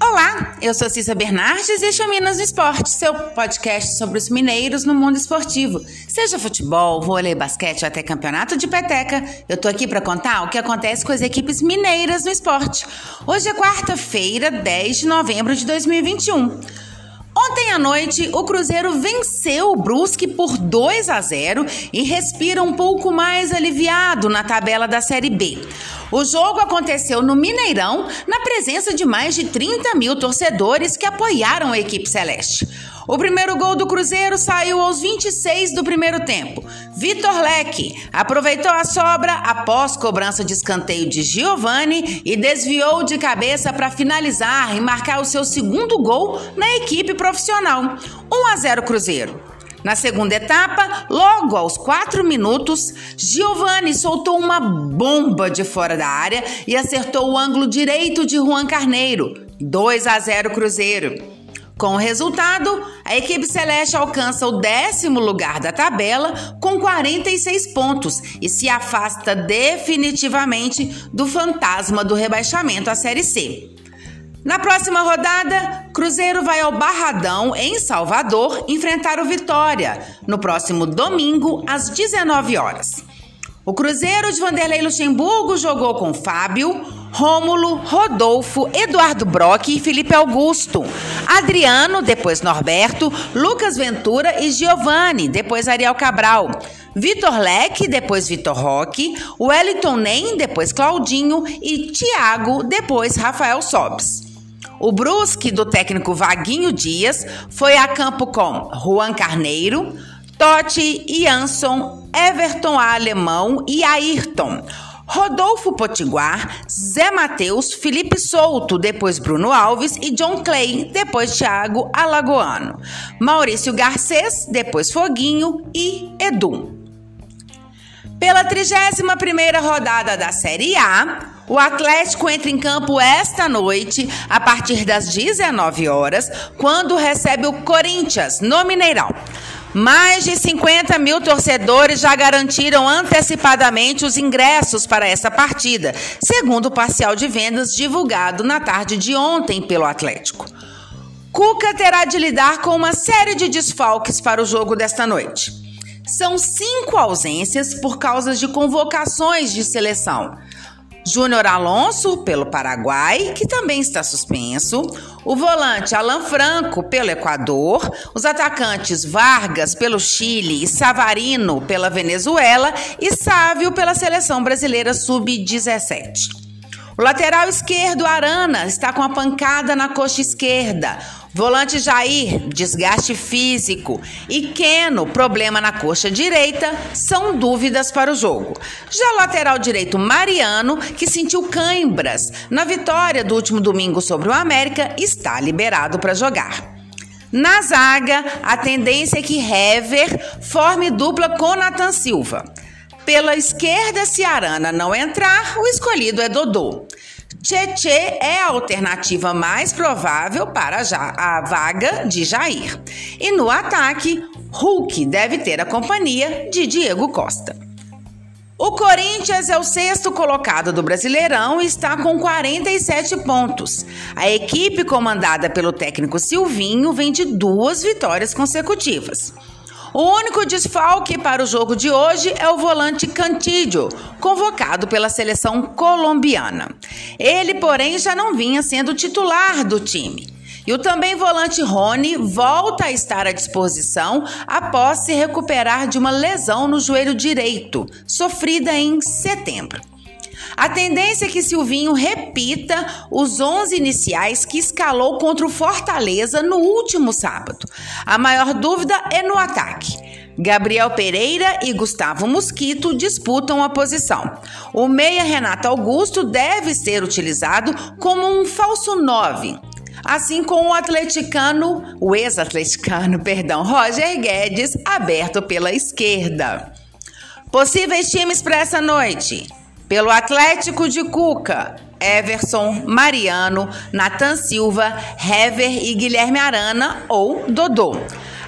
Olá, eu sou Cissa Bernardes e este é Minas no Esporte, seu podcast sobre os mineiros no mundo esportivo. Seja futebol, vôlei, basquete ou até campeonato de peteca, eu tô aqui para contar o que acontece com as equipes mineiras no esporte. Hoje é quarta-feira, 10 de novembro de 2021. Ontem à noite, o Cruzeiro venceu o Brusque por 2 a 0 e respira um pouco mais aliviado na tabela da Série B. O jogo aconteceu no Mineirão, na presença de mais de 30 mil torcedores que apoiaram a equipe celeste. O primeiro gol do Cruzeiro saiu aos 26 do primeiro tempo. Vitor Leque aproveitou a sobra após cobrança de escanteio de Giovani e desviou de cabeça para finalizar e marcar o seu segundo gol na equipe profissional. 1 a 0 Cruzeiro. Na segunda etapa, logo aos quatro minutos, Giovanni soltou uma bomba de fora da área e acertou o ângulo direito de Juan Carneiro. 2 a 0 Cruzeiro. Com o resultado, a equipe celeste alcança o décimo lugar da tabela com 46 pontos e se afasta definitivamente do fantasma do rebaixamento à Série C. Na próxima rodada, Cruzeiro vai ao Barradão, em Salvador, enfrentar o Vitória, no próximo domingo, às 19 horas. O Cruzeiro de Vanderlei Luxemburgo jogou com Fábio, Rômulo, Rodolfo, Eduardo Brock e Felipe Augusto. Adriano, depois Norberto, Lucas Ventura e Giovanni, depois Ariel Cabral. Vitor Leque, depois Vitor Roque, Wellington Nem, depois Claudinho e Thiago, depois Rafael Sobes. O Brusque, do técnico Vaguinho Dias, foi a campo com Juan Carneiro, Totti, Jansson, Everton Alemão e Ayrton. Rodolfo Potiguar, Zé Matheus, Felipe Souto, depois Bruno Alves e John Clay, depois Thiago Alagoano. Maurício Garcês, depois Foguinho e Edu. Pela 31ª rodada da Série A, o Atlético entra em campo esta noite, a partir das 19 horas, quando recebe o Corinthians, no Mineirão. Mais de 50 mil torcedores já garantiram antecipadamente os ingressos para essa partida, segundo o parcial de vendas divulgado na tarde de ontem pelo Atlético. Cuca terá de lidar com uma série de desfalques para o jogo desta noite. São cinco ausências por causa de convocações de seleção. Júnior Alonso, pelo Paraguai, que também está suspenso. O volante Alan Franco, pelo Equador. Os atacantes Vargas, pelo Chile, e Savarino, pela Venezuela. E Sávio, pela seleção brasileira sub-17. O lateral esquerdo, Arana, está com a pancada na coxa esquerda. Volante Jair, desgaste físico. E Keno, problema na coxa direita, são dúvidas para o jogo. Já o lateral direito Mariano, que sentiu cãibras na vitória do último domingo sobre o América, está liberado para jogar. Na zaga, a tendência é que Hever forme dupla com Nathan Silva. Pela esquerda, se Arana não entrar, o escolhido é Dodô. Tietê é a alternativa mais provável para a vaga de Jair. E no ataque, Hulk deve ter a companhia de Diego Costa. O Corinthians é o sexto colocado do Brasileirão e está com 47 pontos. A equipe comandada pelo técnico Silvinho vem de duas vitórias consecutivas. O único desfalque para o jogo de hoje é o volante Cantídio, convocado pela seleção colombiana. Ele, porém, já não vinha sendo titular do time. E o também volante Rony volta a estar à disposição após se recuperar de uma lesão no joelho direito, sofrida em setembro. A tendência é que Silvinho repita os 11 iniciais que escalou contra o Fortaleza no último sábado. A maior dúvida é no ataque. Gabriel Pereira e Gustavo Mosquito disputam a posição. O meia Renato Augusto deve ser utilizado como um falso 9, assim como o atleticano, o ex-atleticano, perdão, Roger Guedes, aberto pela esquerda. Possíveis times para essa noite: pelo Atlético de Cuca, Everson, Mariano, Nathan Silva, Hever e Guilherme Arana ou Dodô.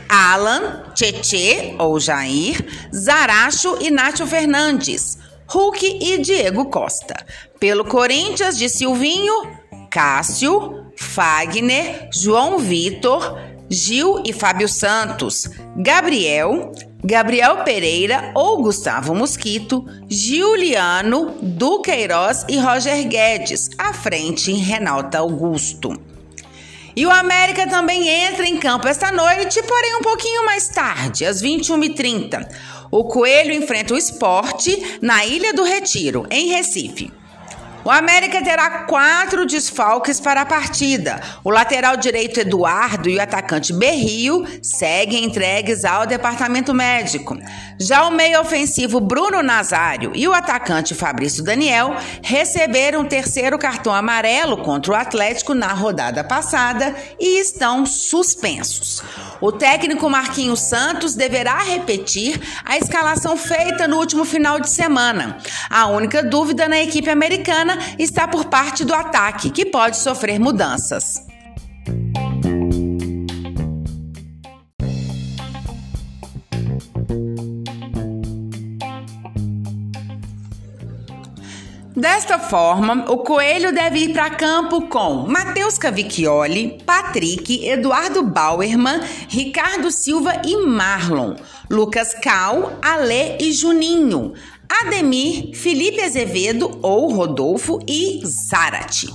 Alan, Tietê ou Jair, Zaracho e Nátio Fernandes. Hulk e Diego Costa. Pelo Corinthians, de Silvinho, Cássio, Fagner, João Vitor, Gil e Fábio Santos, Gabriel, Gabriel Pereira ou Gustavo Mosquito, Giuliano, Duqueiroz e Roger Guedes, à frente Renalta Augusto. E o América também entra em campo esta noite, porém um pouquinho mais tarde, às 21h30. O Coelho enfrenta o esporte na Ilha do Retiro, em Recife. O América terá quatro desfalques para a partida. O lateral direito Eduardo e o atacante Berrio seguem entregues ao departamento médico. Já o meio ofensivo Bruno Nazário e o atacante Fabrício Daniel receberam o terceiro cartão amarelo contra o Atlético na rodada passada e estão suspensos. O técnico Marquinhos Santos deverá repetir a escalação feita no último final de semana. A única dúvida na equipe americana está por parte do ataque, que pode sofrer mudanças. Desta forma, o Coelho deve ir para campo com Matheus Cavicchioli, Patrick, Eduardo Bauerman, Ricardo Silva e Marlon, Lucas Cal, Alê e Juninho, Ademir, Felipe Azevedo ou Rodolfo e Zarate.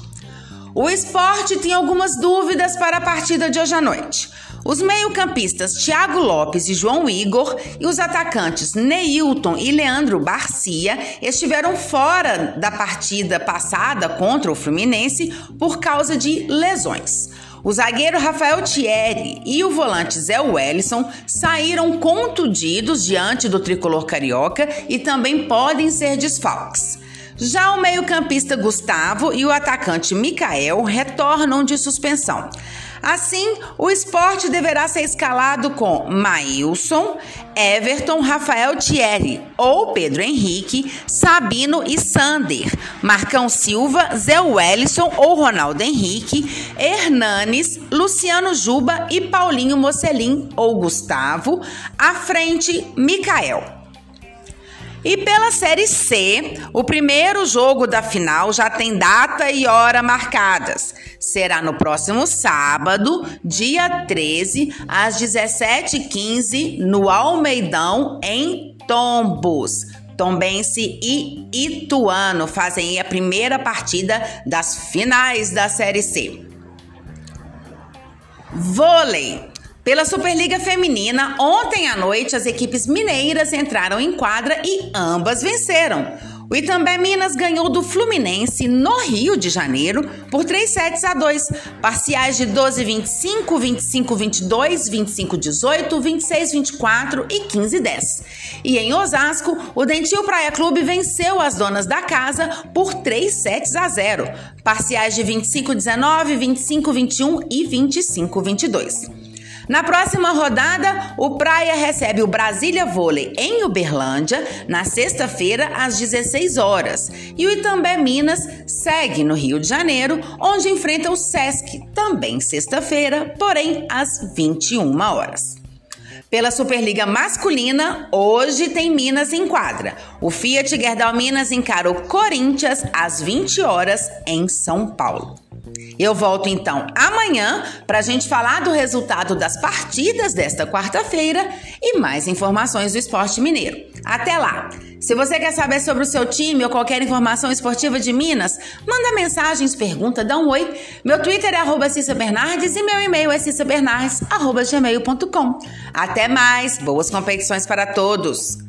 O esporte tem algumas dúvidas para a partida de hoje à noite. Os meio-campistas Thiago Lopes e João Igor e os atacantes Neilton e Leandro Barcia estiveram fora da partida passada contra o Fluminense por causa de lesões. O zagueiro Rafael Thierry e o volante Zé Wellison saíram contundidos diante do tricolor carioca e também podem ser desfalques. Já o meio-campista Gustavo e o atacante Mikael retornam de suspensão. Assim, o esporte deverá ser escalado com Maílson, Everton, Rafael Thierry ou Pedro Henrique, Sabino e Sander, Marcão Silva, Zé Wellison ou Ronaldo Henrique, Hernanes, Luciano Juba e Paulinho Mocelin ou Gustavo, à frente, Mikael. E pela Série C, o primeiro jogo da final já tem data e hora marcadas. Será no próximo sábado, dia 13, às 17h15, no Almeidão, em Tombos. Tombense e Ituano fazem a primeira partida das finais da Série C. Vôlei. Pela Superliga Feminina, ontem à noite as equipes mineiras entraram em quadra e ambas venceram. O Itambé Minas ganhou do Fluminense no Rio de Janeiro por 3 sets a 2, parciais de 12-25, 25-22, 25-18, 26-24 e 15-10. E em Osasco, o Dentil Praia Clube venceu as donas da casa por 3 sets a 0, parciais de 25-19, 25-21 e 25-22. Na próxima rodada, o Praia recebe o Brasília Vôlei em Uberlândia, na sexta-feira, às 16 horas. E o Itambé Minas segue no Rio de Janeiro, onde enfrenta o Sesc, também sexta-feira, porém às 21 horas. Pela Superliga Masculina, hoje tem Minas em quadra. O Fiat Gerdau Minas encara o Corinthians às 20 horas em São Paulo. Eu volto então amanhã para a gente falar do resultado das partidas desta quarta-feira e mais informações do esporte mineiro. Até lá! Se você quer saber sobre o seu time ou qualquer informação esportiva de Minas, manda mensagens, pergunta, dá um oi. Meu Twitter é arroba Cissa Bernardes e meu e-mail é cissabernardes.gmail.com. Até mais! Boas competições para todos!